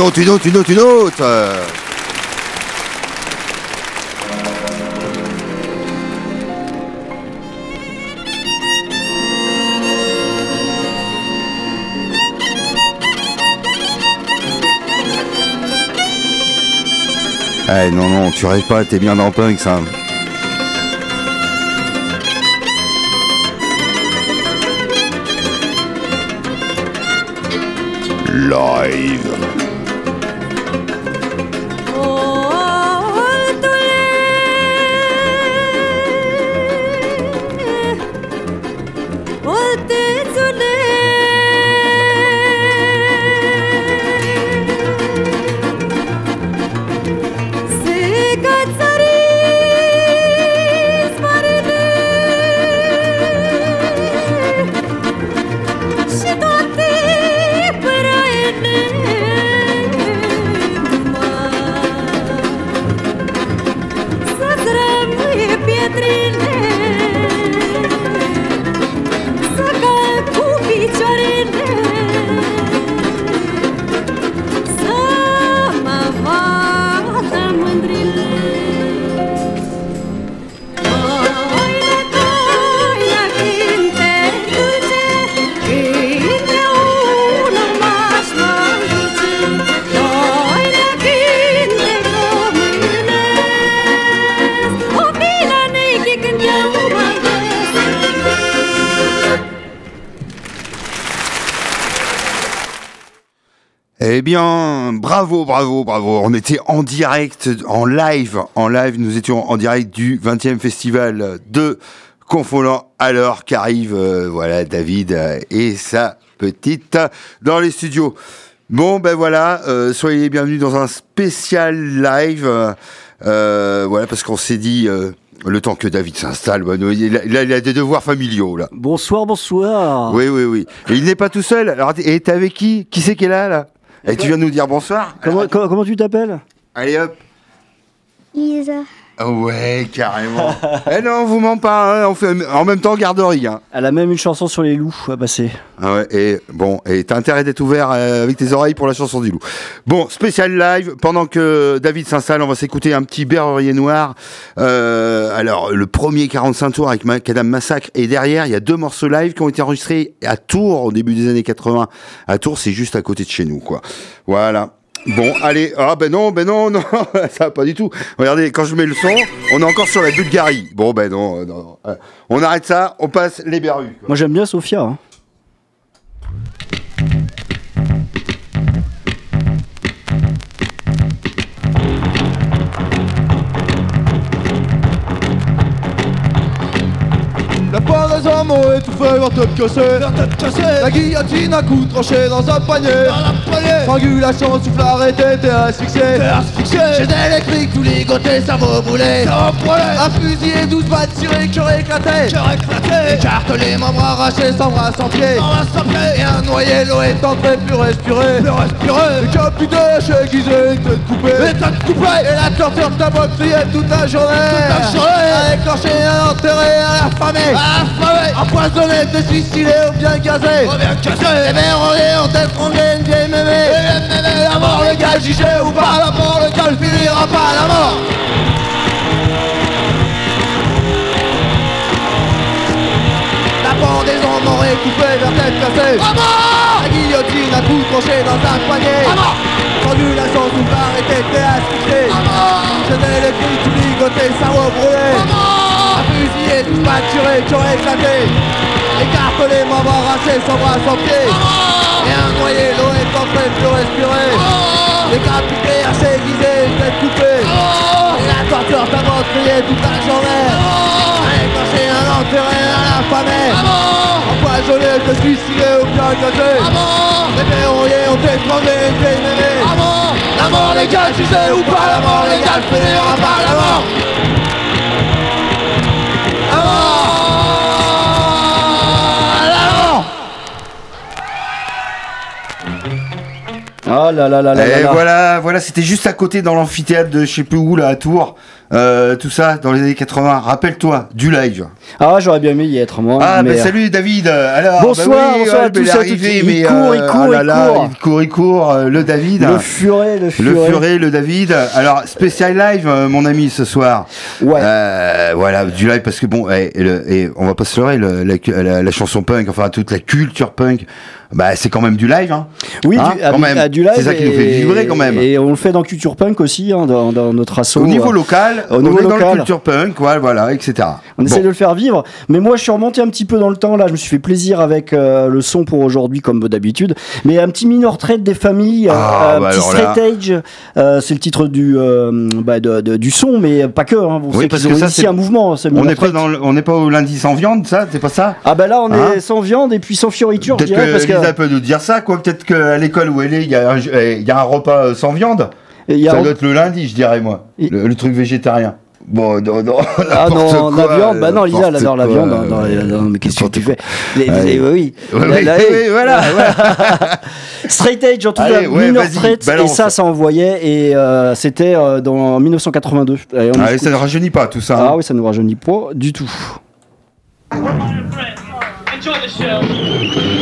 Une autre, une autre, une autre, une autre. Eh non, non, tu rêves pas, t'es bien dans punk, ça. Live. Bien, bravo, bravo, bravo. On était en direct, en live, en live. Nous étions en direct du 20e festival de Confolant alors qu'arrive, euh, voilà, David et sa petite dans les studios. Bon, ben voilà, euh, soyez les bienvenus dans un spécial live. Euh, voilà, parce qu'on s'est dit, le temps que David s'installe, il, a, il, a, des devoirs familiaux là. Bonsoir, bonsoir. Oui, oui, oui. Et il n'est pas tout seul. Alors, et t'es avec qui? Qui c'est qui est là là? Et tu viens nous dire bonsoir. Comment, comment, comment tu t'appelles? Allez hop. Isa. Ouais, carrément. eh non, on vous ment pas, hein, on fait en même temps garderie. Hein. Elle a même une chanson sur les loups à passer. Ah ouais, et bon, et t'as intérêt d'être ouvert euh, avec tes oreilles pour la chanson du loup. Bon, spécial live, pendant que David s'installe, on va s'écouter un petit berrurier noir. Euh, alors, le premier 45 tours avec Macadam Massacre, et derrière, il y a deux morceaux live qui ont été enregistrés à Tours au début des années 80. À Tours, c'est juste à côté de chez nous, quoi. Voilà. Bon, allez, ah ben non, ben non, non, ça va pas du tout. Regardez, quand je mets le son, on est encore sur la Bulgarie. Bon, ben non, non, non. on arrête ça, on passe les berrues. Moi j'aime bien Sofia. Hein. Pendaison m'a étouffé vers tête cassée. Tête cassée. La guillotine à coups tranchés dans un panier Dans la poignée Strangulation, souffle arrêté, t'es asphyxié. T'es asphyxié. J'ai électrique, tous les côtés, cerveau brûlé Un fusil et douze balles tirées, cœur éclaté. Cœur éclaté. Écartelé, membres arrachés, sans bras, sans pied Sans bras, sans pied Et un noyé, l'eau est entrée, plus respirer Plus respirer Décapité, chez aiguisé, une tête coupée Et tête coupée Et la torture de ta botte toute la journée. Toute la journée. À écorcher, à enterrer, à affamer À affamer Empoisonné, désuicidé ou bien gazé. On vient casser Les verrouillés ont étranglé une vieille mémé. La mort, le gars jugé ou pas. La mort, le gars finira pas la mort. La pendaison m'aurait coupé la tête cassée. À mort. La guillotine à coups tranchés dans un poignet. À mort. Strangulation sous barre était t'es asphyxié À mort. J'étais les cris, tout ligoté, cerveau brûlé À mort fusillé, tout pâturé, cœur éclaté. Écartelé, arrachés, sans bras, sans pied. Et un noyé, l'eau est entrée, plus respirer. Décapité, une tête coupée. Et la torture, ta mort crié toute la journée. Écorché, un enterré, un affamé Empoisonné, te suicidé ou bien gâté Les verrouillés ont étranglé, t'es La mort légale, tu sais ou pas, la mort légale finira par la mort Ah là là là là Et là là. voilà, voilà, c'était juste à côté dans l'amphithéâtre de je sais plus où là à Tours. Euh, tout ça dans les années 80. Rappelle-toi du live. Ah, j'aurais bien aimé y être, moi. Ah, mais, bah, salut David. Alors, Bonsoir, bah oui, bonsoir à tous il arrivé, toutes. Il court, il euh, court, ah là il court. il court, il court. euh, Le David. Le furet, le Le furet. furet, le David. Alors, spécial live, euh, mon ami, ce soir. Ouais. Euh, voilà, du live parce que bon, et, et et on va pas se leurrer, le- la, la- la chanson punk, enfin toute la culture punk, bah c'est quand même du live, hein. Oui, Hein, du, quand à- même. à du live. C'est ça qui nous fait vibrer quand même. Et on le fait dans Culture Punk aussi, hein, dans, dans notre assaut. Au niveau euh, local, au niveau on est dans la culture punk, voilà, voilà etc. On essaie de le faire vivre, mais moi je suis remonté un petit peu dans le temps là. Je me suis fait plaisir avec euh, le son pour aujourd'hui, comme d'habitude. Mais un petit minor trade des familles, euh, Ah, un bah petit straight euh, c'est le titre du euh, bah, de- de- du son, mais pas que. Hein. Vous Oui, savez parce qu'ils que c'est- un mouvement. ce On n'est pas dans, le- on pas au lundi sans viande, ça, c'est pas ça? Ah bah là on Hein? est sans viande et puis sans fioriture, je dirais, que parce que Lisa peut nous dire ça, quoi. Peut-être qu'à l'école où elle est, il y, a un- il y a un repas euh, sans viande. il y a- Ça doit être le lundi, je dirais moi. Le, le truc végétarien. Bon, non, non, Ah non, la quoi, viande, bah non, Lisa elle adore la viande. hein, dans les- euh, dans- mais qu'est-ce que tu fais les, oui, Oui, La- oui, la- oui, oui, voilà, Straight Edge en tout cas, ouais, threat, et ça, ça envoyait, et euh, c'était euh, dans 1982. Allez, on Allez, écoute. ça ne rajeunit pas tout ça. hein. Ah oui, ça ne rajeunit pas du tout. Enjoy the show.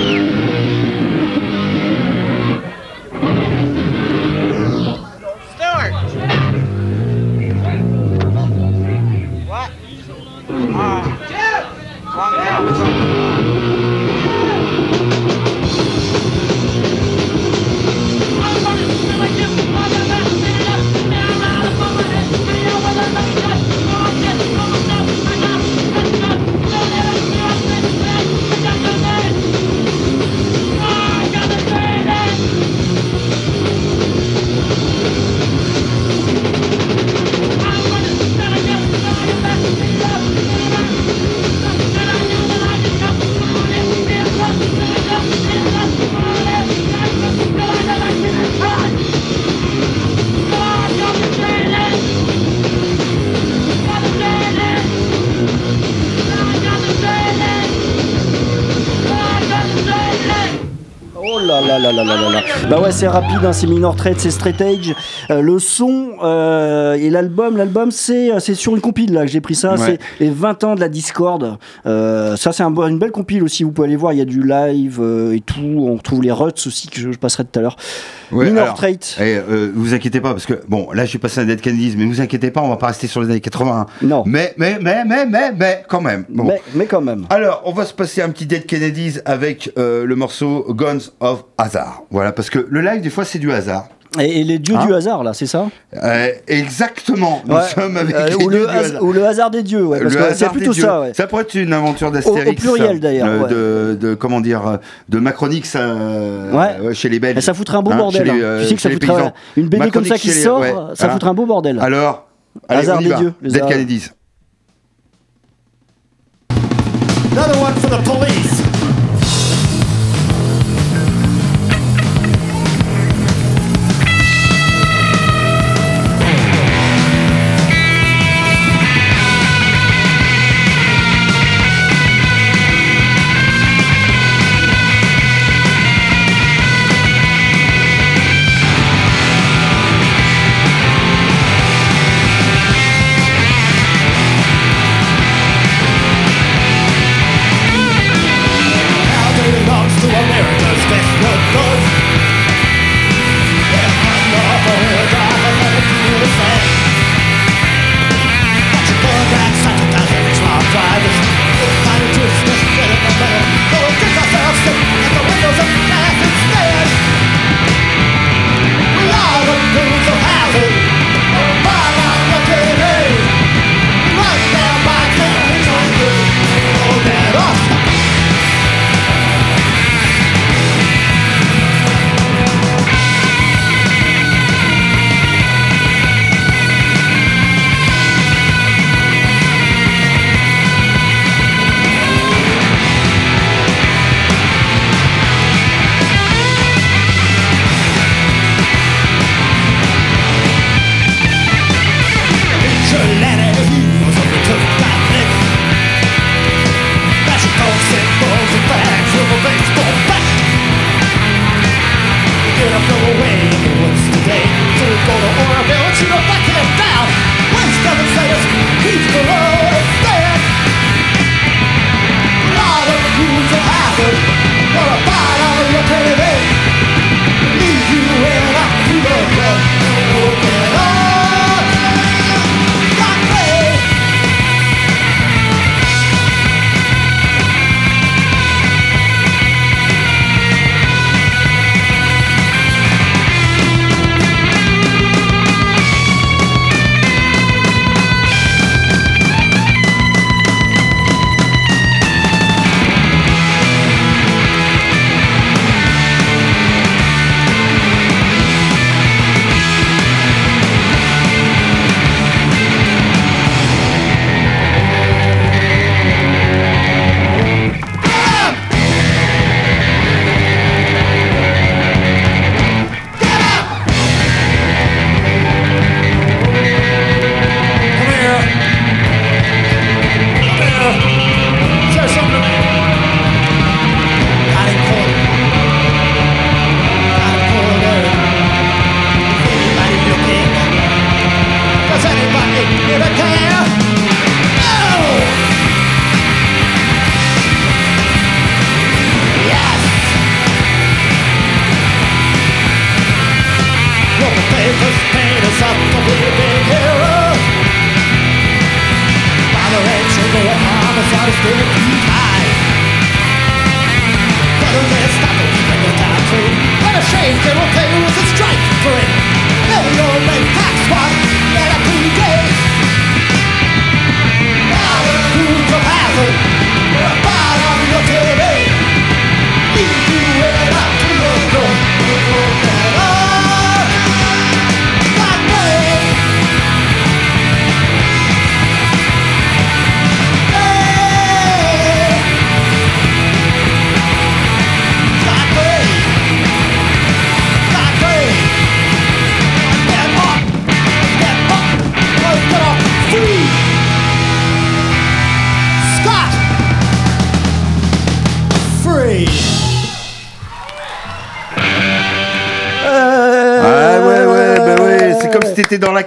Oh C'est rapide, hein, c'est minor threat, c'est straight edge. Euh, le son euh, et l'album, l'album c'est euh, c'est sur une compile là que j'ai pris ça, Ouais. c'est les 20 ans de la Discord. Euh, ça c'est un, une belle compile aussi, vous pouvez aller voir, il y a du live et tout, on retrouve les ruts aussi que je, je passerai tout à l'heure. Ouais, minor alors, eh, euh, vous inquiétez pas, parce que, bon, là j'ai passé un Dead Kennedys, mais vous inquiétez pas, on va pas rester sur les années 80. Non. Mais, mais, mais, mais, mais, mais, quand même. Bon. Mais, mais quand même. Alors, on va se passer un petit Dead Kennedys avec euh, le morceau Guns of Hazard. Voilà, parce que le live, des fois, c'est du hasard. Et, et les dieux Hein du hasard là, c'est ça? Euh, exactement, nous Ouais. sommes avec Euh, les ou, dieux le du has- hasard. ou le hasard des dieux, ouais, parce Le que c'est plutôt ça. Ouais. Ça pourrait être une aventure d'Astérix. Au- au pluriel, d'ailleurs, euh, ouais. de, de, comment dire, de Macronix Ouais. chez les Belges. Et ça foutrait un beau Hein, bordel. les, hein. tu sais que ça foutrait paysans. une BD comme ça qui les- sort, ouais. ça Hein. foutrait un beau bordel. Alors, allez, Hasard on y des va. dieux, les Dead. Kennedys. Another one for the police.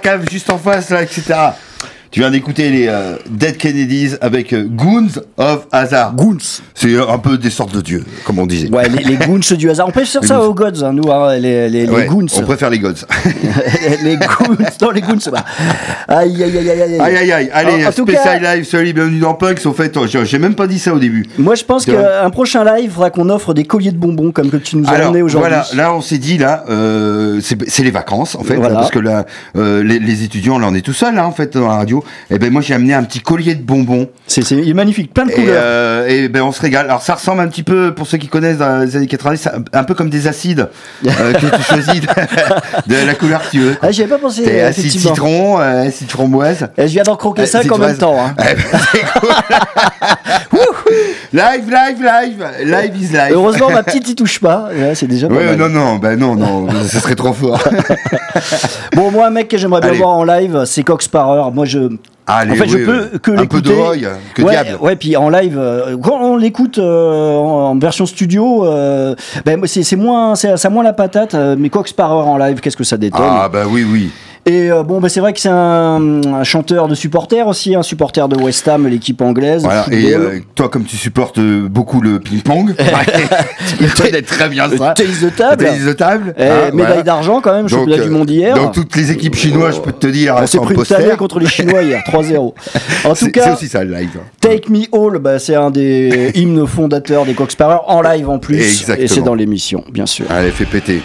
Cave juste en face, là, etc. Tu viens d'écouter les euh, Dead Kennedys avec euh, Goons of Hazard. Goons. C'est un peu des sortes de dieux, comme on disait. Ouais, les, les goons du hasard. On peut faire Les ça goons. aux gods, hein, nous, hein, les, les, les Ouais, goons. On préfère les gods. les goons, non, les goons. bah. Aïe, aïe, aïe, aïe, aïe. aïe aïe aïe, allez, En- spécial cas- live, salut, bienvenue dans Punk. Au fait, oh, j'ai même pas dit ça au début. Moi, je pense qu'un prochain live, il faudra qu'on offre des colliers de bonbons comme que tu nous as Alors emmené aujourd'hui. voilà, là on s'est dit là, euh, c'est les vacances en fait, Voilà. là, parce que là euh, les, les étudiants là on est tout seul là en fait dans la radio. Et ben moi j'ai amené un petit collier de bonbons C'est magnifique, plein de couleurs. Euh, et ben on se régale. Alors ça ressemble un petit peu pour ceux qui connaissent dans les années 90, ça- un peu comme des acides euh, que tu choisis de, de la couleur que tu veux. Ah, j'y avais pas pensé, C'est acide citron, euh, acide framboise. Et je viens d'en croquer Euh, 5 en même temps. Hein. Eh ben, c'est cool. live, live, live, live is live. Heureusement, ma petite y touche pas. Ouais, c'est déjà pas Ouais, mal. non, non, ben non, non, ce serait trop fort. Bon, moi, un mec que j'aimerais bien Allez. voir en live, c'est Cox Sparrer. Moi, je. Allez, en fait, je oui, peux oui. que Un peu de Roy, que ouais, diable. Ouais, puis en live, euh, quand on l'écoute euh, en, en version studio, euh, ben, c'est moins, c'est ça moins la patate. euh, mais Cox Sparrer en live, qu'est-ce que ça détonne? Ah, bah oui, oui. Et euh, bon, ben, c'est vrai que c'est un, un chanteur de supporters aussi, un supporter de West Ham, l'équipe anglaise. Voilà. Et euh, toi, comme tu supportes euh, beaucoup le ping-pong, tu connais très bien Le ça. tennis de table. Le tennis de table. Eh, hein, médaille voilà. d'argent quand même, championnat du monde hier. Donc toutes les équipes chinoises, je peux te dire, on s'est pris une contre les Chinois hier, 3-0. En tout c'est cas, aussi ça le live. Take Me All, bah, c'est un des hymnes fondateurs des Cox Sparrer, en live en plus. Exactement. Et c'est dans l'émission, bien sûr. Allez, fais péter.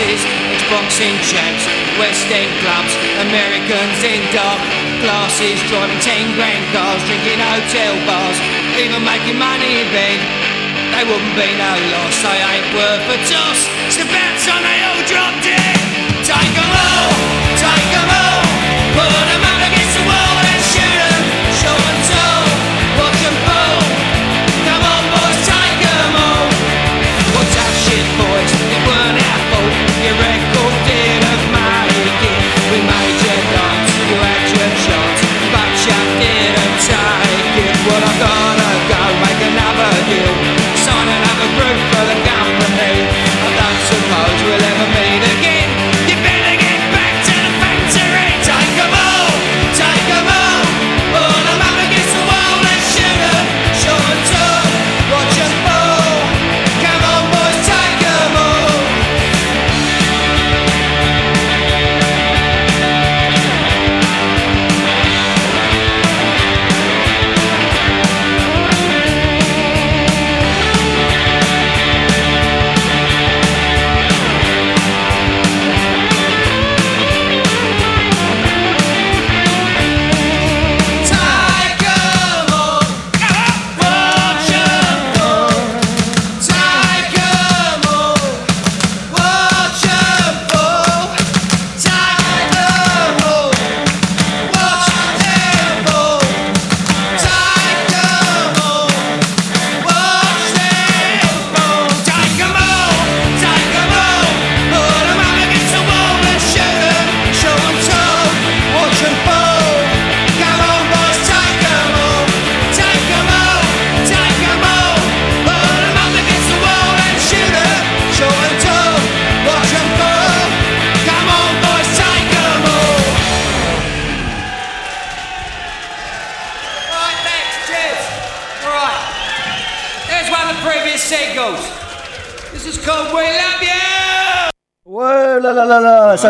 Passes, ex-boxing champs, West End clubs, Americans in dark glasses, driving 10 grand cars, drinking hotel bars, even making money in bed. They wouldn't be no loss, they ain't worth a toss. It's about time they all dropped dead. Take 'em all,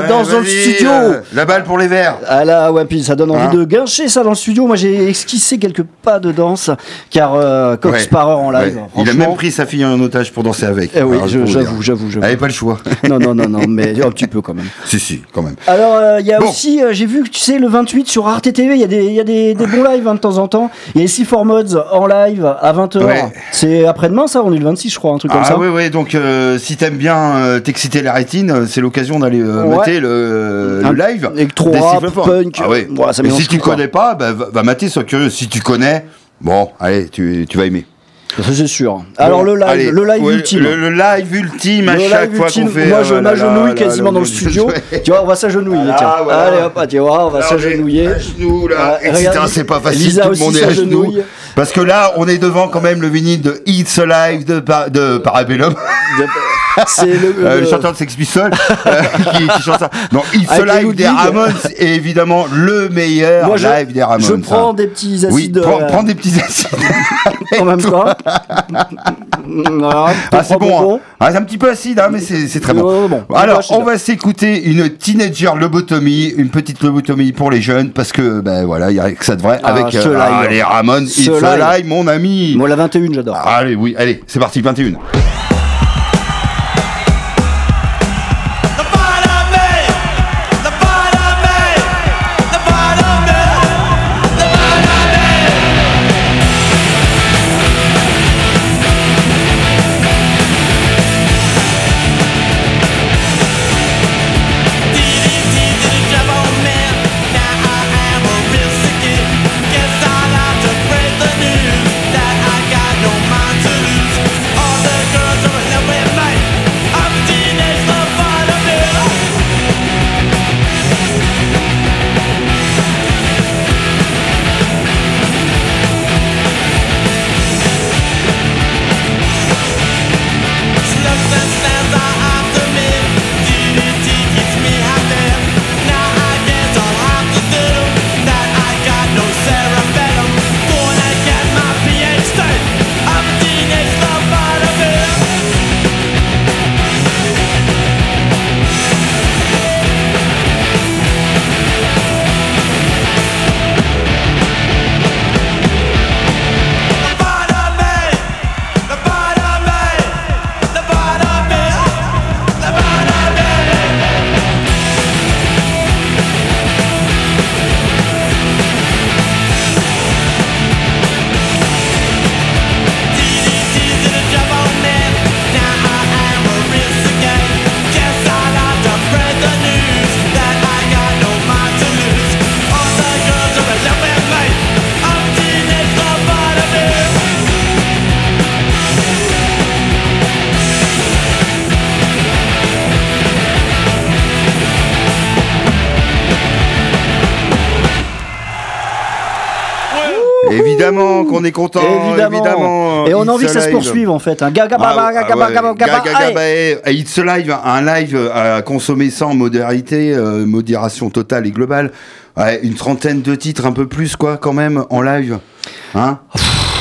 ça danse dans le studio. euh, la balle pour les verts. Ah là, ouais, puis ça donne envie Hein de guincher ça dans le studio. Moi, j'ai esquissé quelques pas de danse, car euh, Cox Ouais, Sparrow en live. ouais. Il a même pris sa fille en otage pour danser avec. Eh oui, j'avoue, j'avoue. Elle avait pas le choix. Non, non, non, non, mais un petit peu quand même. si, si, quand même. Alors, euh, il y a Bon. aussi, euh, j'ai vu que tu sais, le 28 sur Arte TV, il y a des, il y a des, des bons lives hein, de temps en temps. Il y a les C4 Mods en live à 20h. Ouais. C'est après-demain, ça, on est le 26, je crois, un truc comme Ah ça. oui, oui, donc euh, si t'aimes bien euh, t'exciter la rétine, c'est l'occasion d'aller euh, Ouais. Mater le, live. électro des rap, punk, Ah ouais. voilà, ça Et si tu quoi. connais pas, bah, va, va mater, sois curieux. Si tu connais, bon, allez, tu, tu vas aimer. Ça, c'est sûr. Alors, le live, allez, le live ouais, ultime. Le, le live ultime à Le chaque live fois qu'on fait. moi euh, je m'agenouille quasiment dans le studio. Tu vois, on va s'agenouiller. Voilà. Allez hop, tu vois, on va s'agenouiller. genoux, là. Ah, regarde, c'est pas facile, Lisa tout le monde est à genoux. Parce que là, on est devant quand même le vinyle de It's Alive de, Pa- de Parabellum. C'est le, Euh, le- le chanteur de Sex Pistols euh, qui, qui chante ça. Non, It's les Alive des. Ramones est évidemment le meilleur Moi, je, live des Ramones. je prends hein. des petits Oui, acides prends, euh, prends des petits acides. en même temps. Ah, c'est bon. hein. Ah, c'est un petit peu acide, hein, mais c'est très bon. Alors, on va s'écouter une teenager lobotomie, une petite lobotomie pour les jeunes, parce que, ben voilà, il y a que ça de vrai Ah, avec euh, ah, live. les Ramones. It's live. Alive, mon ami. Moi, la 21, j'adore. Allez, oui, allez, c'est parti, 21. Qu'on est content. Évidemment. évidemment. Et on a envie que ça se poursuive en fait. Un gaga Ah, ah gaga ouais, baba, gaga Gaga, baba. Gaga, Allez. It's a live, un live à consommer sans modérité, euh, modération totale et globale. Ouais, une trentaine de titres, un peu plus quoi, quand même, en live. Hein?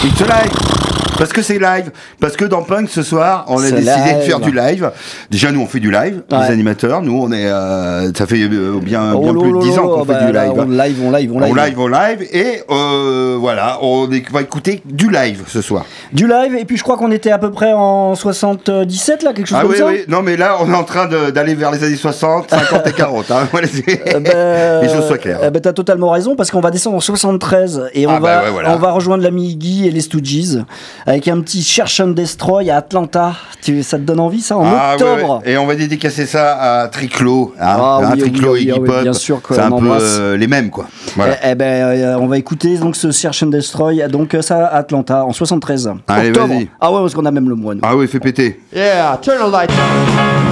It's a live. Parce que c'est live. Parce que dans Punk ce soir, on a décidé de faire du live. Déjà, nous, on fait du live, Ouais. les animateurs. Nous, on est, euh, ça fait euh, bien, Oh bien plus de là 10 ans qu'on bah fait du live. On live, on live, on live. On live, on live, et euh, voilà, on est- va écouter du live ce soir. Du live, et puis je crois qu'on était à peu près en 77 là, quelque chose Ah comme oui, ça. oui, non mais là on est en train d'aller vers les années 60, 50 et 40. Hein. Ben, les choses soient claires. ben, t'as totalement raison parce qu'on va descendre en 73 et on, Ah, bah va, ouais, voilà. on va rejoindre l'ami Guy et les Stooges avec un petit Search and Destroy à Atlanta. Tu, ça te donne envie ça en Ah, octobre ouais. Et on va dédicacer ça à Triclo. Hein, Ah hein, oui, Triclo oui, et Iggy oui, Pop. bien sûr C'est un peu euh, les mêmes quoi. Voilà. Eh, eh ben, euh, on va écouter donc ce Search and Destroy donc euh, ça à Atlanta en 73. Allez, octobre. vas-y. Ah ouais parce qu'on a même le mois. nous. Ah oui, fais péter. Yeah, turn the lights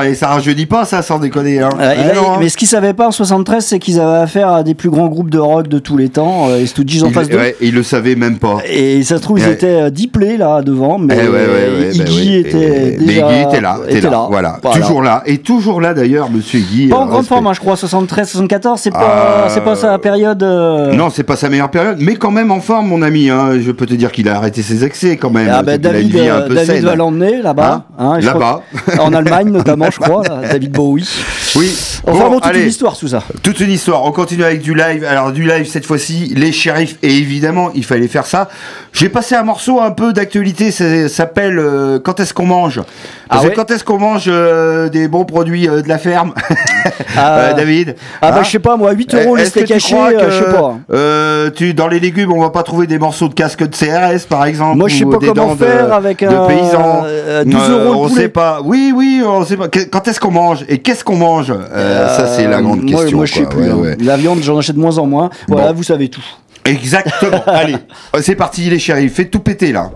alors, et ça rajeunit pas ça, sans déconner. Hein. Euh, Ah non, hein. mais ce qu'ils savaient pas en 73, c'est qu'ils avaient affaire à des plus grands groupes de rock de tous les temps, euh, et Stooges en il, face d'eux. ouais, il le savait même pas. Et ça se trouve, ils Ouais. étaient euh, diplés là devant, mais Eh ouais, bah Iggy était mais déjà Iggy était là, était là, Voilà. toujours là, et toujours là d'ailleurs, Monsieur Iggy. Pas en grande forme, hein, je crois, 73, 74, c'est pas, c'est pas sa période. euh, Non, c'est pas sa meilleure période, mais quand même en forme, mon ami. hein. Je peux te dire qu'il a arrêté ses excès quand même. Ah bah, David, va l'emmener là-bas. Là-bas. En Allemagne notamment, je crois, là, David Bowie. Oui. Enfin bon, toute allez. une histoire tout ça. Toute une histoire. On continue avec du live. Alors du live cette fois-ci, les shérifs. Et évidemment, il fallait faire ça. J'ai passé un morceau un peu d'actualité. Ça s'appelle euh, Quand est-ce qu'on mange? Parce Ah que quand est-ce qu'on mange euh, des bons produits euh, de la ferme Ah. David Ah bah Hein je sais pas moi, 8 euros crois euh, que, je sais pas. tu, dans les légumes, on va pas trouver des morceaux de casque de CRS, par exemple. Moi, je sais pas comment dents de- faire avec de un- paysans. euh, 12 euros le on poulet. sait pas. Oui, oui, on sait pas. Que- Quand est-ce qu'on mange et qu'est-ce qu'on mange Euh, Ça, c'est la grande Euh, question. Moi, je sais plus. Hein. La viande, j'en achète de moins en moins. Voilà, Bon. vous savez tout. Exactement. Allez, Euh, c'est parti, les shérifs. Faites tout péter là.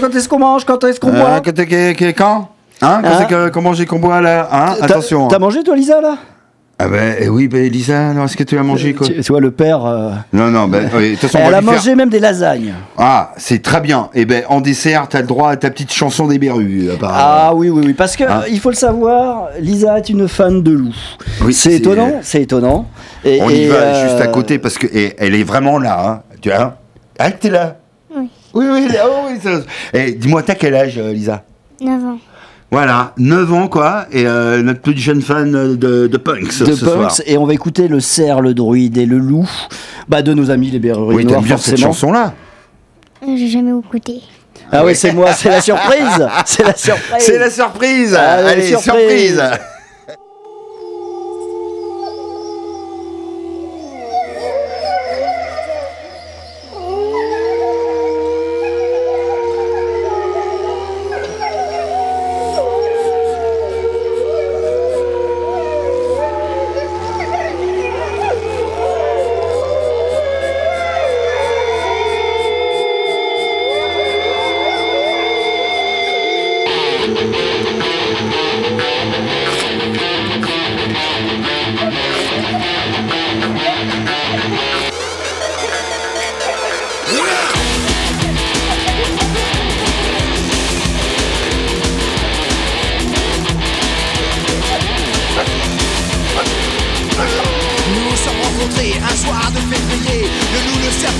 Quand, est-ce qu'on mange Quand est-ce qu'on Euh, boit que- Quand Hein Quand Hein que- qu'on mange et qu'on boit là hein Attention. T'as hein. mangé toi, Lisa, là? Ah ben eh oui, ben Lisa, alors est-ce que tu as mangé quoi tu, tu vois, le père. euh, Non, non, ben oui, de toute façon, on Elle a faire- mangé même des lasagnes. Ah, c'est très bien. Et ben en dessert, t'as le droit à ta petite chanson des berrues. Ah oui, oui, oui. Parce que, Hein il faut le savoir, Lisa est une fan de loup. Oui, c'est étonnant, c'est étonnant. Et, On y va euh, juste à côté parce que et elle est vraiment là. Hein. Tu vois? Ah, t'es là Oui. Oui, oh, oui. ça- Eh, dis-moi, t'as quel âge, euh, Lisa 9 ans. Voilà, 9 ans quoi, et euh, notre petite jeune fan euh, de, de punks de ce Punks, soir. et on va écouter le cerf, le druide et le loup bah, de nos amis les berruriers Oui, noirs, t'aimes bien cette chanson-là J'ai jamais écouté. Ah oui, c'est moi, c'est la surprise C'est la surprise C'est la surprise Allez, Allez, surprise. surprise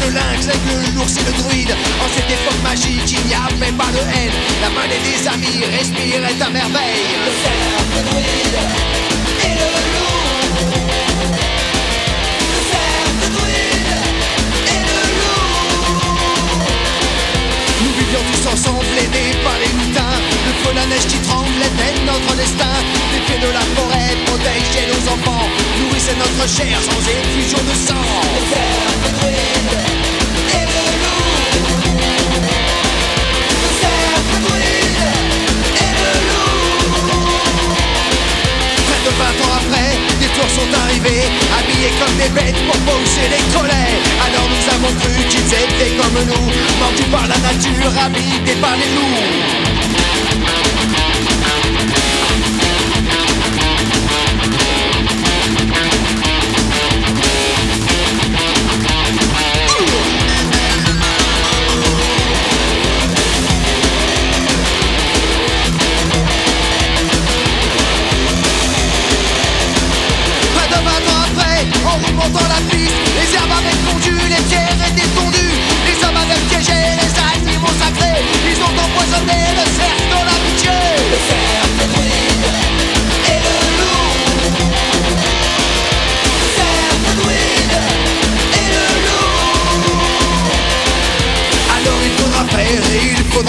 le le lynx, l'aigle, l'ours et le druide. En cette époque magique, il n'y avait pas de haine. La main des amis respirait à merveille. Le cerf, le druide et le loup. Le cerf, le druide et le loup. Nous vivions tous ensemble, aidés par les lutins Le feu, la neige qui tremble était notre destin. Les pieds de la forêt protégeaient nos enfants. Nourrissaient notre chair sans effusion de sang. Le cerf, le druide Près de 20 ans après, des tours sont arrivés Habillés comme des bêtes pour pousser les collets Alors nous avons cru qu'ils étaient comme nous Mordus par la nature, habités par les loups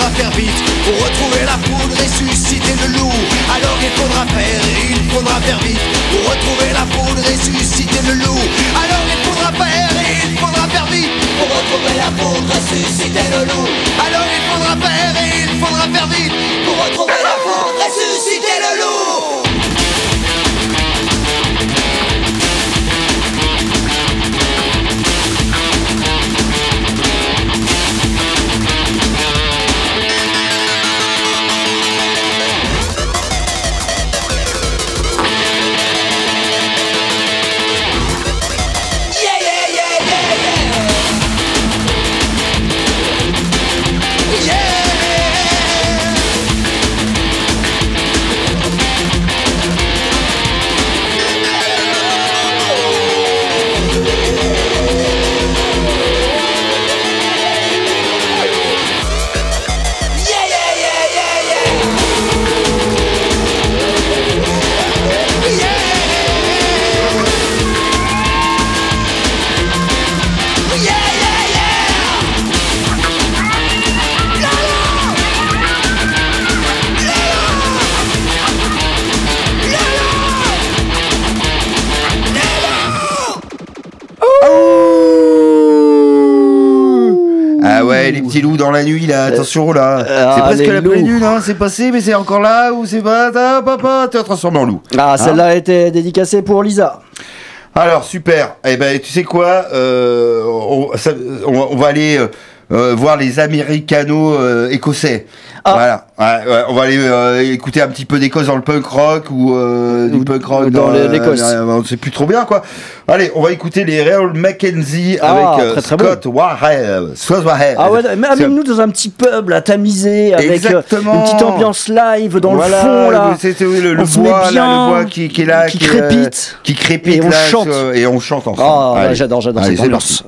faudra faire vite pour retrouver la foudre, ressusciter le loup. Alors il faudra faire et il faudra faire vite pour retrouver la foudre, ressusciter le loup. Alors il faudra faire et il faudra faire vite pour retrouver la foudre, ressusciter le loup. Alors il faudra faire et il faudra faire vite pour retrouver la foudre, ressusciter le loup. Loups dans la nuit là, attention là. euh, c'est ah, presque la pleine lune, hein. c'est passé, mais c'est encore là ou c'est pas. Ah, papa, tu as transformé en loup. Ah, celle-là a été dédicacée pour Lisa. Alors super. Eh ben, tu sais quoi euh, on, ça- on va- on va aller. euh, euh, voir les Américano-écossais. Ah. Voilà. Ouais, ouais, on va aller euh, écouter un petit peu d'Écosse dans le punk rock ou euh, du punk rock dans dans, les- euh, l'Écosse. euh, on sait plus trop bien quoi. Allez, on va écouter les Real Mackenzie Ah, avec euh, très, très bon. Scott Warhead. Scott Warhead. Ah ouais, amène-nous dans un petit pub là, tamisé, avec euh, une petite ambiance live dans Voilà, le fond là. oui, le, le là, le bois qui, qui est là, qui euh, crépite. qui crépite Et on là, chante. et on chante ensemble. Ah, j'adore, j'adore cette ambiance.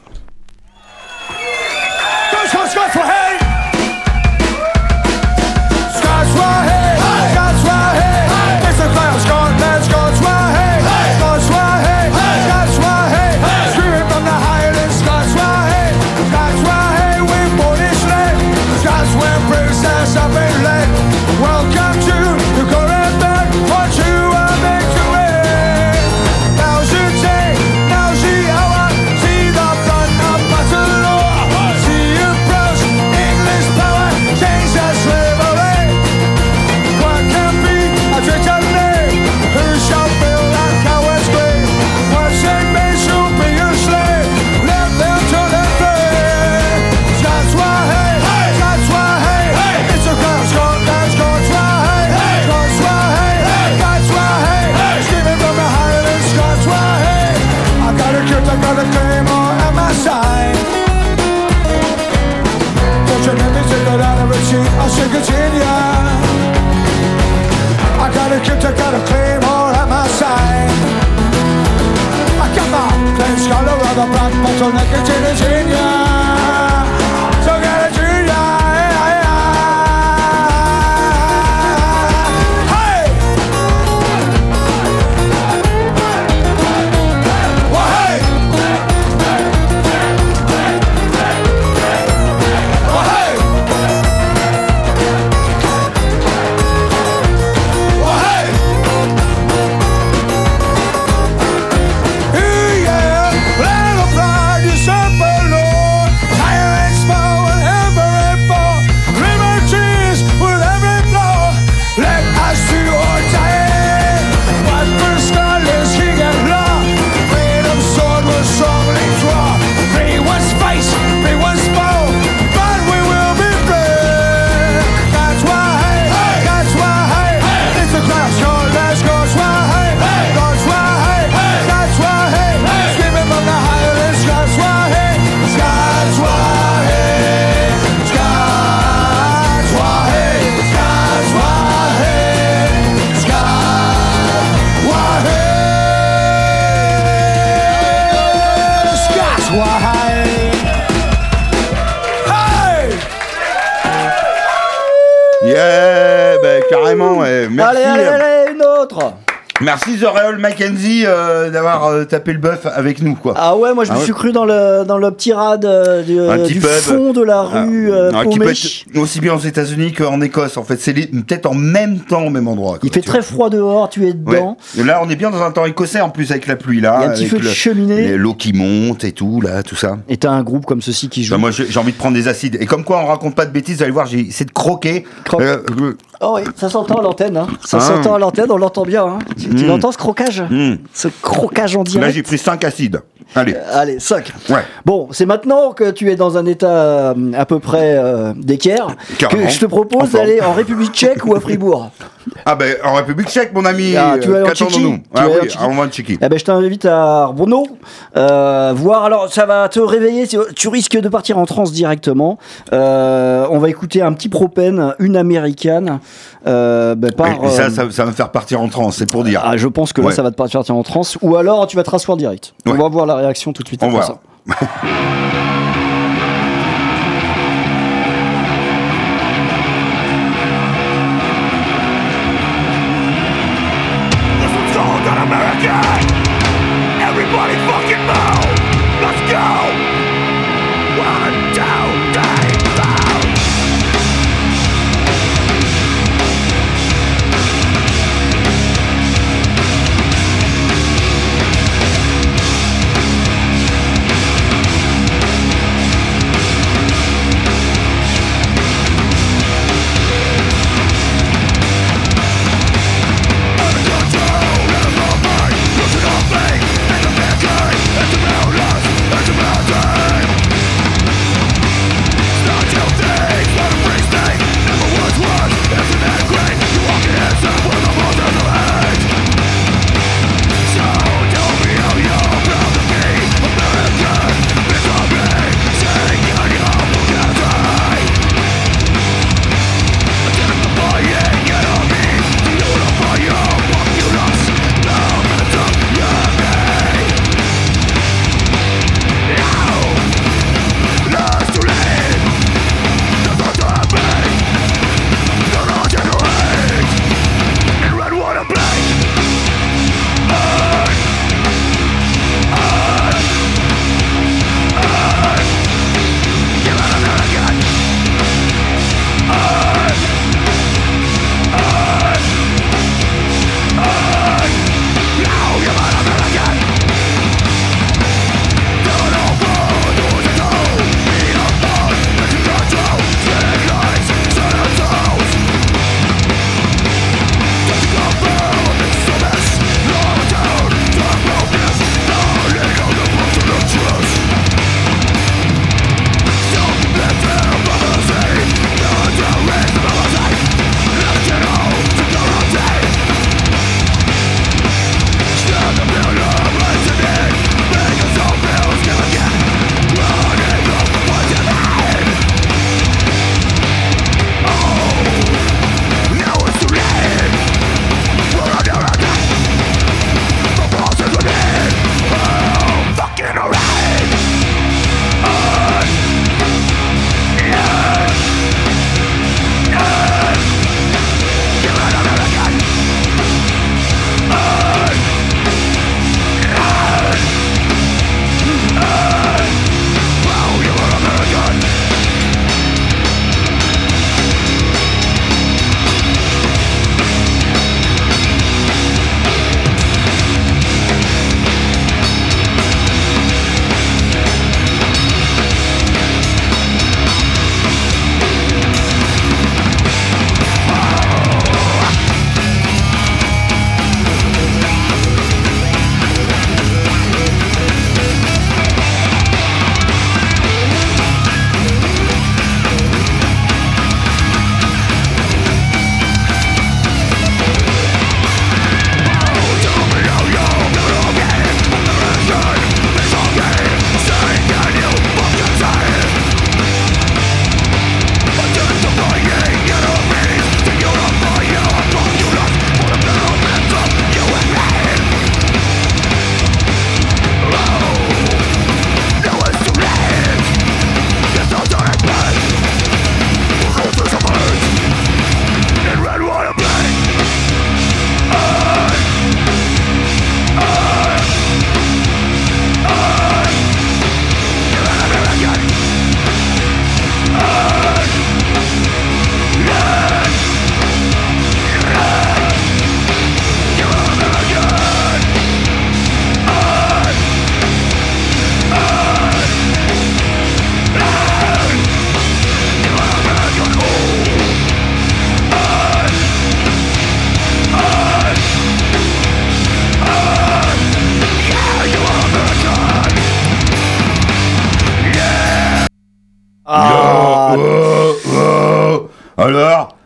Scholar of the black bottle merci The Real Mackenzie euh, d'avoir euh, tapé le bœuf avec nous quoi. Ah ouais, moi je Ah me ouais. suis cru dans le, dans le petit rad euh, du, Un petit du pub. fond de la rue euh, Ah, qui peut être aussi bien aux États-Unis qu'en Écosse. En fait, c'est les- peut-être en même temps au même endroit. quoi, Il fait tu très froid dehors, tu es vois. Ouais. dedans. Et Là, on est bien dans un temps écossais en plus avec la pluie là. Il y a un petit avec feu de le- cheminée. les- L'eau qui monte et tout là, tout ça. Et t'as un groupe comme ceci qui joue. Bah, moi, j'ai j'ai envie de prendre des acides. Et comme quoi, on raconte pas de bêtises. Vous allez voir, j'ai essayé de croquer. Croque. Euh, euh, Oh oui, ça s'entend à l'antenne. Hein. Ça Ah. s'entend à l'antenne, on l'entend bien. Hein. Tu, tu Mm. l'entends ce croquage hmm. Ce croquage en Là, direct j'ai pris 5 acides. Allez. Allez, 5. Ouais. Bon, c'est maintenant que tu es dans un état euh, à peu près euh, d'équerre que je te propose d'aller en République tchèque ou à Fribourg. Ah ben en République tchèque, mon ami. Ah, tu vas euh, en Tchéquie Ah oui, on va en Tchéquie. Eh ben, je t'invite à Brno, euh, voir. Alors, ça va te réveiller. Tu- risques de partir en transe directement. Euh, on va écouter un petit propène, une américaine. Euh, ben, par, Et ça, euh, ça, ça va me faire partir en transe, c'est pour dire. Ah, je pense que là, Ouais. ça va te partir en transe. Ou alors, tu vas te rasseoir direct. On va voir la réaction tout de suite. On après va. ça.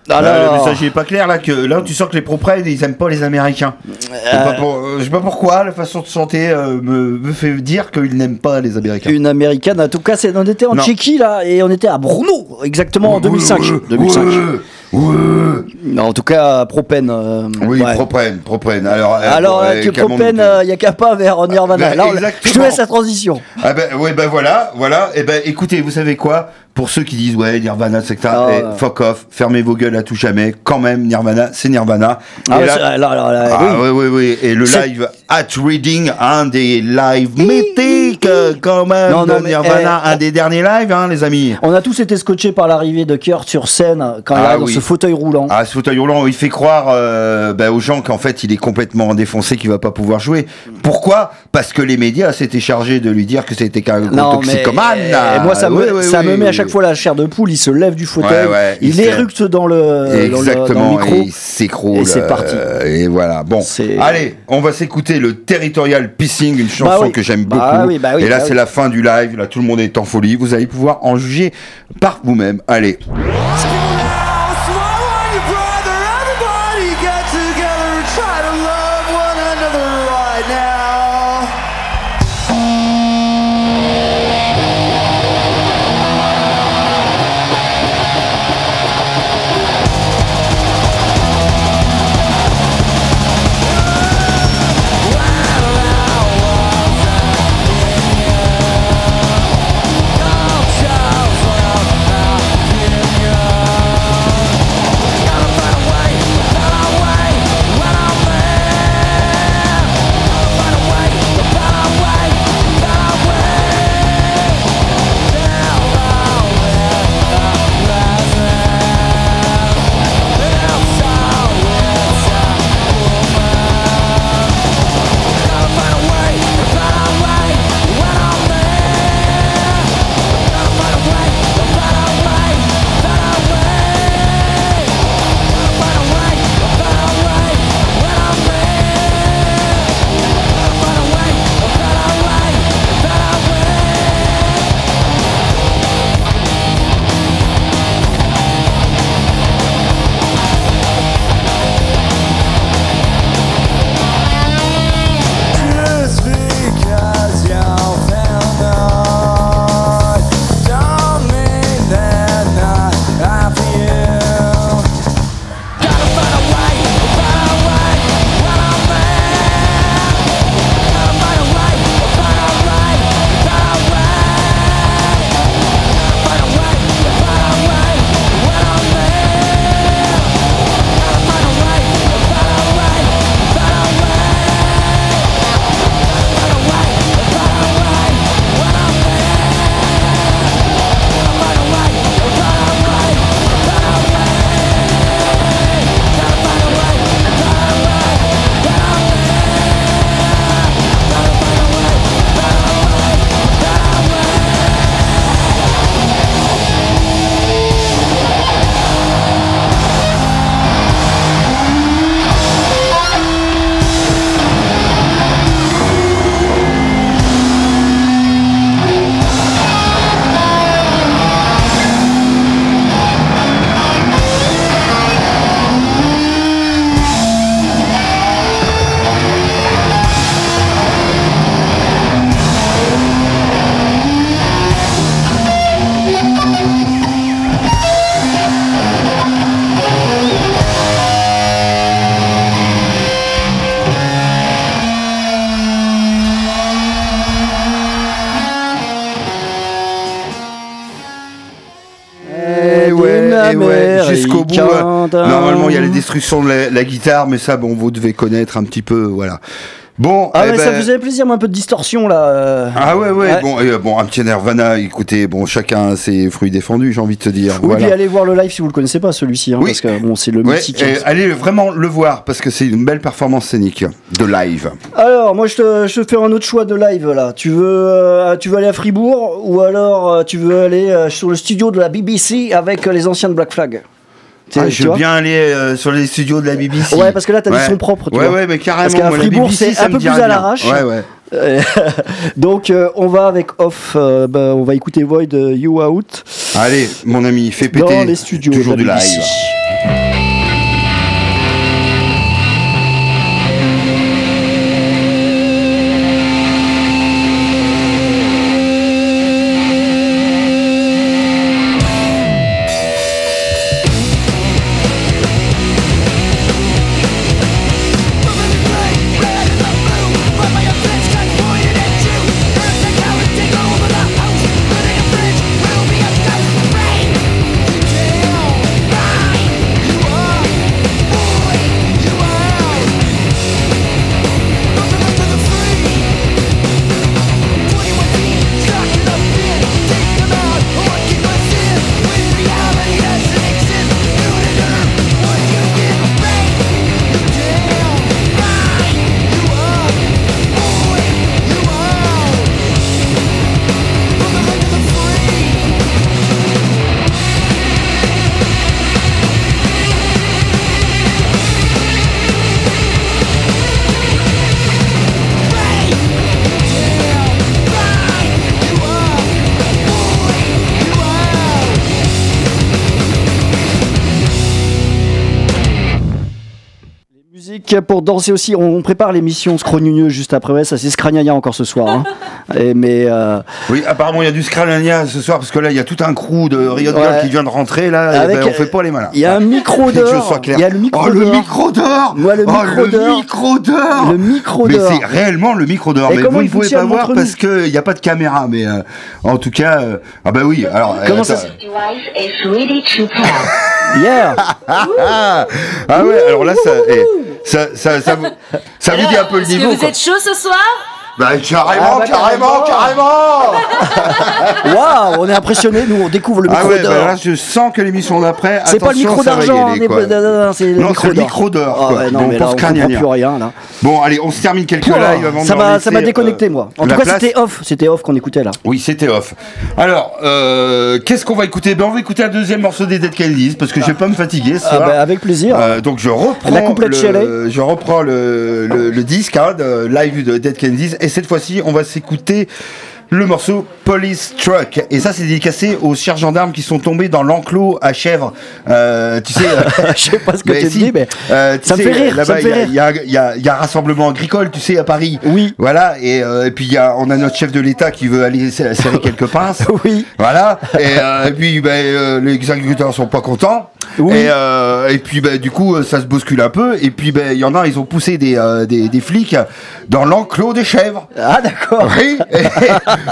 Alors Alors Euh, Est pas clair là que là tu sens que les proprèdes ils aiment pas les Américains. Je sais pas, pour- euh, je sais pas pourquoi la façon de chanter euh, me, me fait dire qu'ils n'aiment pas les Américains. Une américaine, en tout cas, c'est, on était en Non. Tchéquie là, et on était à Brno, exactement en 2005. Ouais, 2005. ouais, ouais. Non, en tout cas, Propène. euh, Oui, ouais. proprène. Alors, euh, Alors, euh, euh, que Propène, il n'y a qu'à pas vers Nirvana. Bah, Là, on- je te laisse la transition. Ah ben oui ben voilà voilà et ben écoutez vous savez quoi? Pour ceux qui disent ouais Nirvana etc Ah, eh, ouais. fuck off fermez vos gueules à tout jamais quand même Nirvana c'est Nirvana Ah, là- là, là, ah oui. oui oui oui et le live at Reading un des lives mythiques quand même Non, de mais, Nirvana eh, un des derniers lives hein les amis On a tous été scotchés par l'arrivée de Kurt sur scène quand il Ah, arrive dans oui. ce fauteuil roulant. Ah, ce fauteuil roulant, il fait croire euh, bah, aux gens qu'en fait il est complètement défoncé, qu'il va pas pouvoir jouer. Pourquoi? Parce que les médias s'étaient chargés de lui dire que c'était qu'un toxicomane. et moi ça me, Oui, oui, ça me met à chaque fois la chair de poule. Il se lève du fauteuil, Ouais, ouais, il éructe dans le, dans le- dans le Exactement, micro. et il s'écroule. Et c'est parti. euh, et voilà. Bon, allez, on va s'écouter le Territorial Pissing, une chanson Bah oui. que j'aime Bah beaucoup. oui, bah oui, et là, c'est la fin du live. Là, tout le monde est en folie. Vous allez pouvoir en juger par vous-même. Allez. Bout. euh, américaine. Normalement, il y a les destructions de la, la guitare, mais ça, bon, vous devez connaître un petit peu, voilà. Bon, Ah eh ça ben- faisait plaisir, mais un peu de distorsion là. euh. Ah ouais, ouais, Ouais. bon, euh, bon, un petit Nirvana, écoutez, bon, chacun a ses fruits défendus, j'ai envie de te dire. Oui, voilà. puis allez voir le live si vous le connaissez pas celui-ci, hein, Oui. parce que bon, c'est le Ouais, mythique. et allez vraiment le voir parce que c'est une belle performance scénique de live. Alors, moi, je te, je te fais un autre choix de live là. Tu veux, euh, tu veux aller à Fribourg ou alors euh, tu veux aller euh, sur le studio de la BBC avec euh, les anciens de Black Flag? Ah, je veux bien aller euh, sur les studios de la BBC. Ouais, parce que là, t'as ouais. des sons propres. Tu ouais, vois. ouais, mais carrément. Parce qu'à Fribourg, c'est un peu plus à l'arrache. Ouais, ouais. Donc euh, on va avec Off, euh, bah, on va écouter Void You Out Allez, mon ami, fais péter. dans les studios. Toujours du live. BBC. Musique pour danser aussi. On, on prépare l'émission Scrogneux juste après. Ouais, ça c'est Scragnagna encore ce soir. hein. Et, mais euh, Oui, apparemment, il y a du Scralania ce soir, parce que là, il y a tout un crew de Riot Girl qui vient de rentrer, là. et ben, on fait pas les malins. il y a un micro Que je d'or. sois clair. Il y a le micro oh, le d'or. micro d'or Moi, le Oh, micro le d'or. micro d'or Le micro Mais d'or. c'est réellement le micro d'or. Mais comment vous il ne pouvez pas voir parce qu'il n'y a pas de caméra. Mais euh, en tout cas, euh, ah bah oui. Alors, Comment euh, ça. Yeah. Ah, ah ouais, alors là, ça, eh, ça, ça, ça, vous, ça vous dit un peu le Est-ce que niveau. vous quoi. êtes chaud ce soir? Bah, carrément, Ah bah, carrément, carrément Waouh, on est impressionné. Nous, on découvre le Ah micro ouais, d'or. bah là, je sens que l'émission d'après. c'est pas le attention, micro ça va y d'argent, aller, on est quoi. pas- non, non, non, c'est le Non, micro c'est le d'or. micro d'or, Ah quoi. ouais, non, Bon, mais pour là, on comprend Scragnagna. plus rien là. Bon, allez, on se termine quelques lives avant ça de m'a ça m'a laisser, déconnecté euh, moi. En la tout cas, place. c'était off, c'était off qu'on écoutait là. Oui, c'était off. Alors, euh, qu'est-ce qu'on va écouter? Ben, On va écouter un deuxième morceau des Dead Kennedys parce que je vais pas me fatiguer ce Ah soir. bah, avec plaisir. Euh, donc je reprends La complète le, je reprends le, le, le disque hein, de live de Dead Kennedys et cette fois-ci on va s'écouter le morceau Police Truck et ça c'est dédicacé aux chers gendarmes qui sont tombés dans l'enclos à chèvres euh, tu sais euh, Je sais pas ce que tu si, dis, mais euh, tu ça me fait rire, là-bas, il y a- rire. il y y y a un rassemblement agricole tu sais à Paris Oui. voilà et, euh, et puis il y a, on a notre chef de l'État qui veut aller serrer quelques pinces Oui. voilà. Et, euh, et puis euh, les agriculteurs sont pas contents. Oui. Et, euh, et puis ben, du coup ça se bouscule un peu. Et puis ben il y en a ils ont poussé des, euh, des, des flics dans l'enclos des chèvres. Ah d'accord. Oui.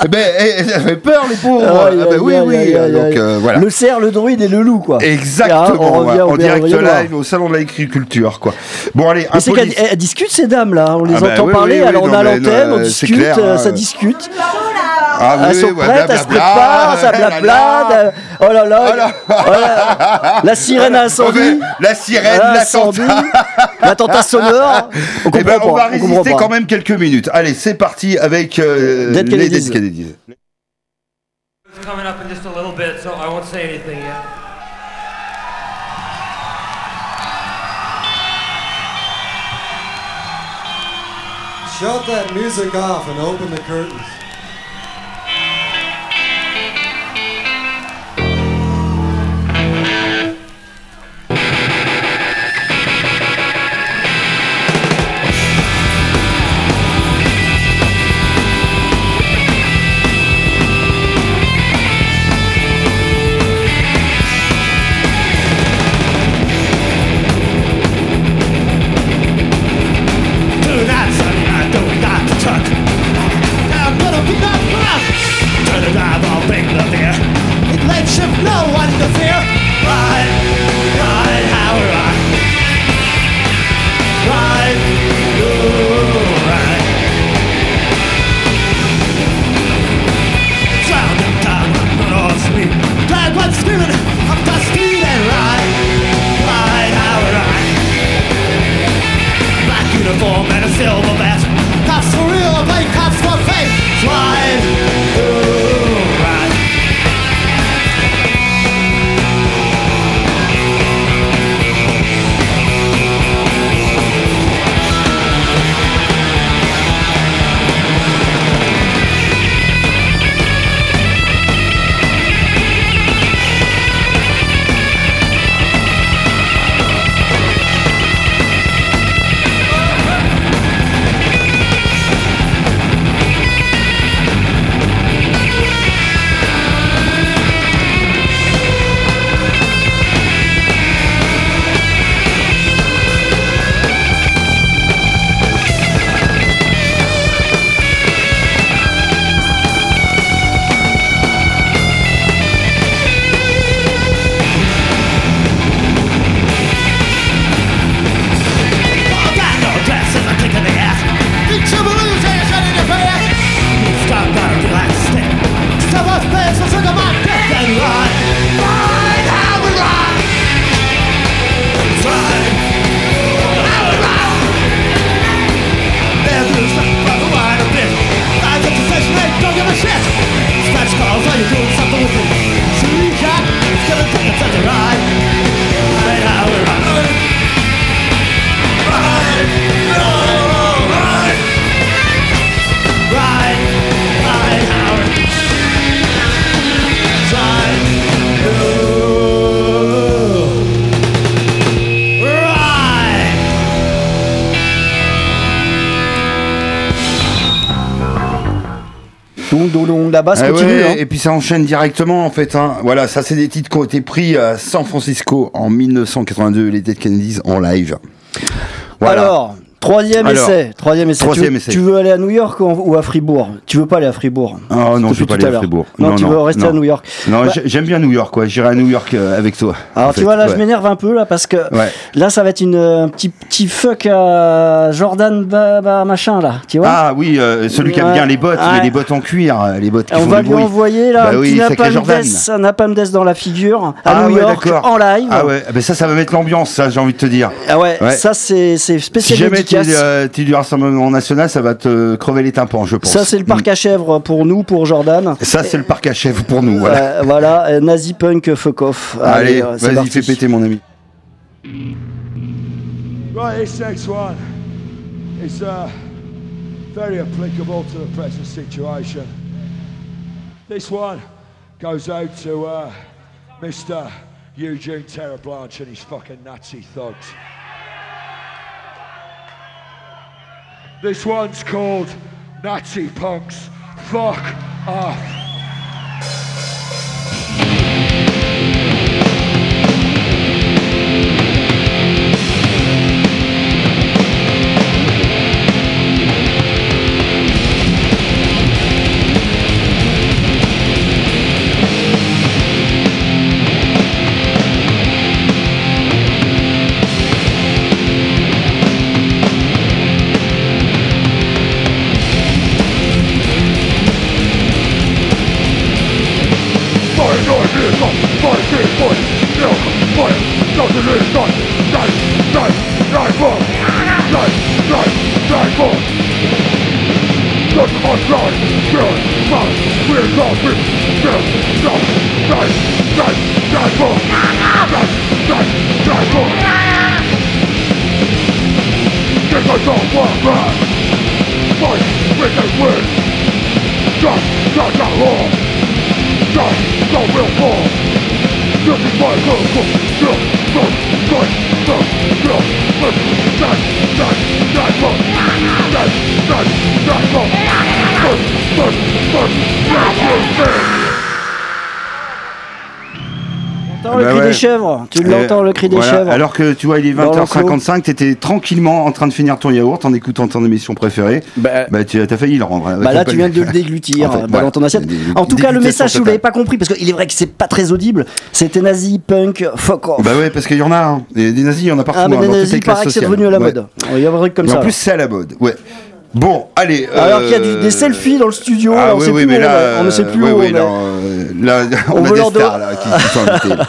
Et ben et ça fait peur les pauvres. Ah, Ah, ben, oui oui. Donc euh, voilà. Le cerf, le druide et le loup quoi. Exactement, on revient ouais, au en direct live au salon de l'agriculture quoi. Bon allez, un police- elles discutent ces dames là, on les Ah bah entend parler, alors on a l'antenne, on euh, discute, euh, hein. ça discute. Ah elles oui, sont ouais, prêtes, elles se préparent, ça blablade. Oh là là, Voilà. oh là, la sirène a incendie. La sirène, Ah, l'attentat. L'attentat sonore. On Eh ben, comprend on va pas, on comprend résister quand même quelques minutes. Allez, c'est parti avec euh, Dead les. Dead Kennedys. It's coming up in just a little bit, so I won't say anything yet. Shut that music off and open the curtains. Basse Ah continue. ouais, hein. Et puis ça enchaîne directement en fait. hein. Voilà, ça c'est des titres qui ont été pris à San Francisco en 1982, les Dead Kennedys en live. Voilà. Alors, troisième Alors, essai. Troisième essai. troisième tu, veux, essai. tu veux aller à New York ou, ou à Fribourg? Tu veux pas aller à Fribourg Oh non, je veux pas aller à. Fribourg. Non, tu veux rester non. à New York? Non, Bah- j'ai- j'aime bien New York, quoi. J'irai à New York euh, avec toi. Alors en tu fait. vois là Ouais. je m'énerve un peu là parce que Ouais. là ça va être une un petit petit fuck à Jordan ba, ba- machin là tu vois? Ah oui, euh, celui qui aime Ouais. bien les bottes, mais Ouais. les bottes en cuir, les bottes qui on font va lui bruit. envoyer là Bah un oui, petit. Napalm dans la figure à Ah New ouais, York en live Ah ouais, ah ça, ça va mettre l'ambiance, ça, j'ai envie de te dire. Ah ouais, Ouais. ça c'est spécial jamais tu es, dédicace. euh, du Rassemblement National, ça va te crever les tympans, je pense. ça c'est le parc à chèvres pour nous pour Jordan Mm. Ça, c'est le parc à chèvres pour nous, voilà. Euh, voilà euh, nazi punk fuck off Allez, euh, c'est vas-y, fais péter, mon ami. Right, this next one is uh, very applicable to the present situation. This one goes out to uh, Mr. Eugene Terra Blanche and his fucking Nazi thugs. This one's called Nazi Punks. Fuck off. Le Bah cri ouais. des chèvres tu l'entends Euh, le cri des voilà, chèvres Alors que tu vois, il est Dans l'enclos. 20h55, t'étais tranquillement en train de finir ton yaourt en écoutant ton émission préférée. Bah, Bah, tu as failli le rendre. Bah là, tu viens de le déglutir En fait, bah, dans ton assiette. En tout cas, le message, si vous l'avez pas compris, parce qu'il est vrai que c'est pas très audible, c'était nazi, punk, fuck off. Bah ouais, parce qu'il y en a. hein. Des, des nazis, il y en a partout. ah, mais hein, des nazis, il paraît que c'est devenu à la mode. Il y a un truc comme Et ça. en plus, c'est à la mode. Ouais. Bon, allez. Alors qu'il y a euh, des selfies dans le studio, Ah on oui, sait oui, plus mais où là, on ne sait plus ouais, où oui, on non, euh, là, On on, a des stars là, qui, qui sont invités, là.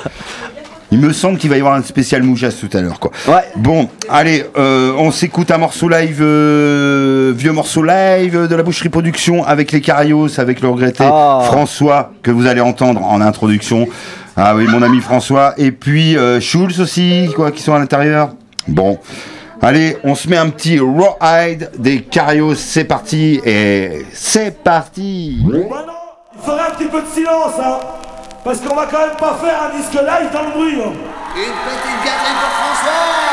Il me semble qu'il va y avoir un spécial Moujas tout à l'heure, quoi. Ouais. Bon, allez, euh, on s'écoute un morceau live, euh, vieux morceau live de la Boucherie Production avec les Carios, avec le regretté Ah. François que vous allez entendre en introduction. Ah oui, mon ami François. Et puis euh, Schulz aussi, quoi, qui sont à l'intérieur. Bon. Allez, on se met un petit Rawhide des Carios, c'est parti, et c'est parti. Maintenant, il faudrait un petit peu de silence, hein Parce qu'on va quand même pas faire un disque live dans le bruit, hein. Une petite gâterie pour François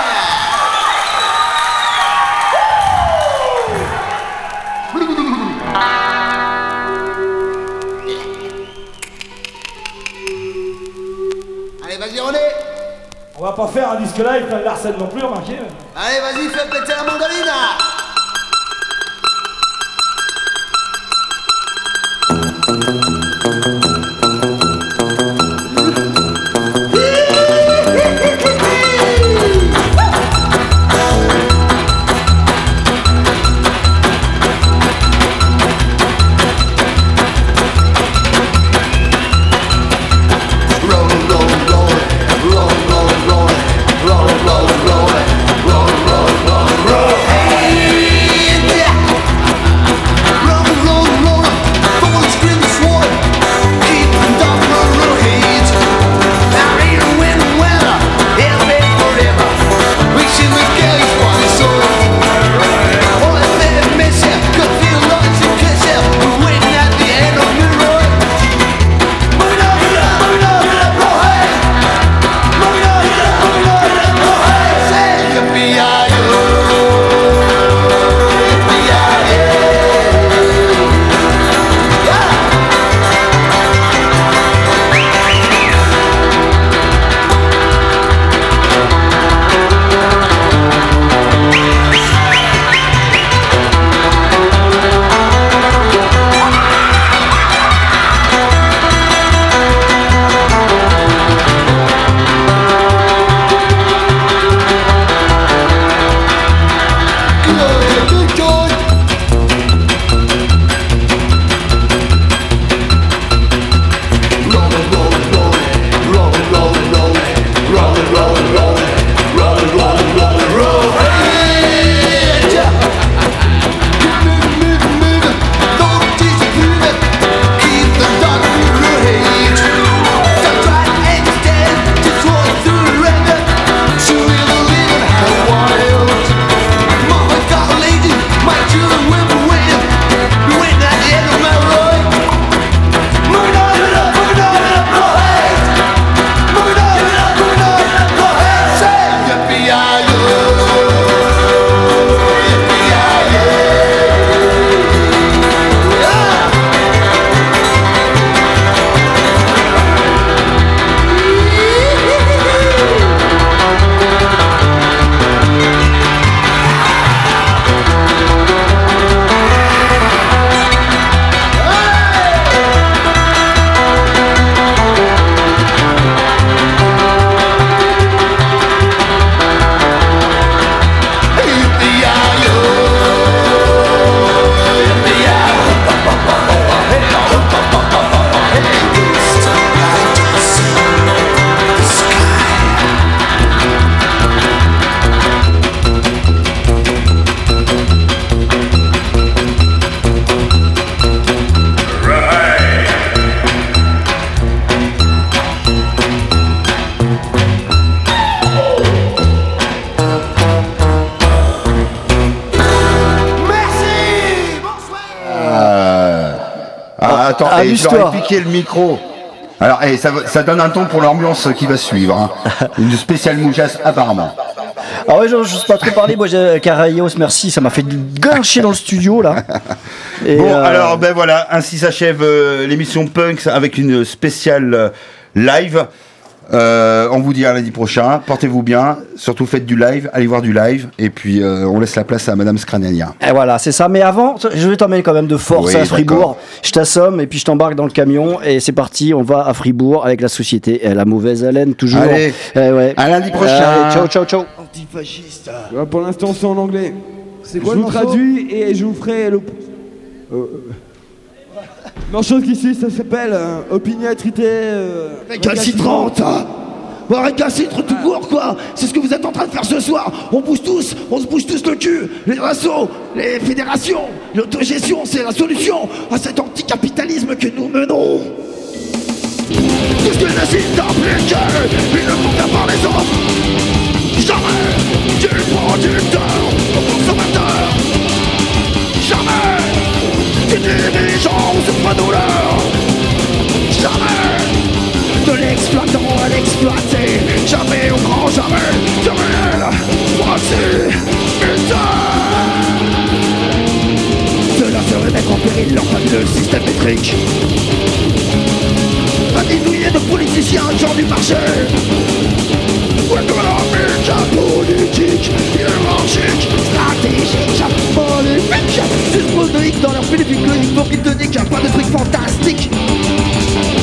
On va pas faire un disque live plein de Larsen non plus, remarquez. Allez, vas-y, fais péter la mandoline attends, eh, je leur Amuse-toi. ai piqué le micro. Alors, eh, ça, donne un ton pour l'ambiance qui va suivre. hein. Une spéciale moujasse, apparemment. Ah ouais, je n'ose pas trop parler. Moi, j'ai Caraios, merci. Ça m'a fait gâcher dans le studio, là. Et, bon, euh, alors, ben voilà, ainsi s'achève euh, l'émission Punks avec une spéciale euh, live. Euh, on vous dit à lundi prochain. Portez-vous bien. Surtout faites du live. Allez voir du live. Et puis, euh, on laisse la place à Madame Scraniania. Et voilà, c'est ça. Mais avant, je vais t'emmener quand même de force Oui, à Fribourg. Je t'assomme et puis je t'embarque dans le camion. Et c'est parti, on va à Fribourg avec la société. Et la mauvaise haleine, toujours. Allez, Eh ouais. à lundi prochain. Ciao, ciao, ciao. Antifasciste. Ouais, pour l'instant, c'est en anglais. C'est Je quoi le vous traduis et je vous ferai le. Euh. Morceau qu'ici, ça s'appelle euh, Opiniâtrité. Euh, Récalcitrante Bon, récalcitre tout court, quoi. C'est ce que vous êtes en train de faire ce soir. On bouge tous, on se bouge tous le cul. Les assos, les fédérations, l'autogestion, c'est la solution à cet anticapitalisme que nous menons. Tout ce que les nazis ils ne font qu'à par les autres. Jamais du temps tu diriges en souffre-douleur Jamais de l'exploitant à l'exploité Jamais au grand jamais de réel Voici Cela serait mettre en péril leur fabuleux système métrique. Aninouillé de politiciens, gens du marché. Économique, politique, hiérarchique, stratégique, maléfique Susmonoïque dans leur philippique logique pour qu'ils te niquent Pas de trucs fantastiques.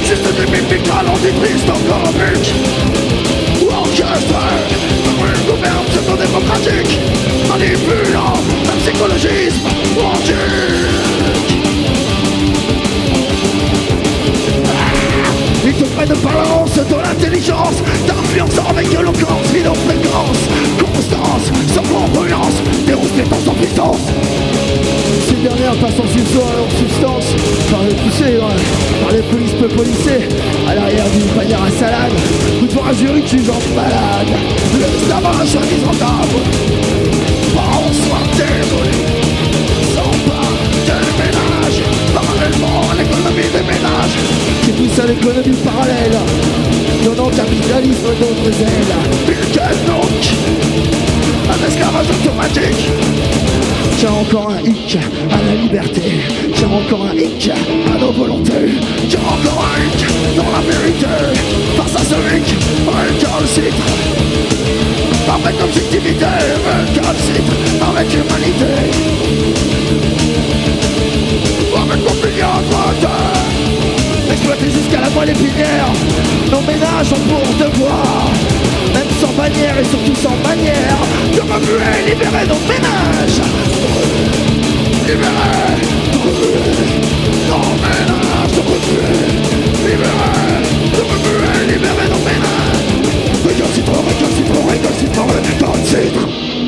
Juste des mimiques ralentis encore comiques Ou orchestrés par une gouverne pseudo-démocratique Manipulant un psychologisme antique Ils te prennent par l'avance de l'intelligence T'influençant avec éloquence, fréquence Constance, sans congruence Des rouges pétants sans puissance. Ces dernières passent en substance à leur substance par les poussées, par les polices peu policées, à l'arrière d'une panière à salade, ou devant un jury de jugeants malades. Le savant soi-disant table Prends soin désolé Parallèlement à l'économie des ménages. Qui pousse à l'économie parallèle, donnant capitalisme d'autres ailes. Quel donc Un esclavage automatique. Tiens encore un hic à la liberté, tiens encore un hic à nos volontés. Tiens encore un hic dans la vérité. Face à ce hic, récalcitre Avec objectivité, récalcitre Avec humanité avec Exploité jusqu'à la moelle épinière. Nos ménages ont pour devoir Même sans bannière et surtout sans manière De remuer, libérer nos ménages. Libérer, Nos ménages, de remuer Libérer, de remuer, libérer nos ménages. Récalcitrant, récalcitrant, récalcitrant, récalcitrant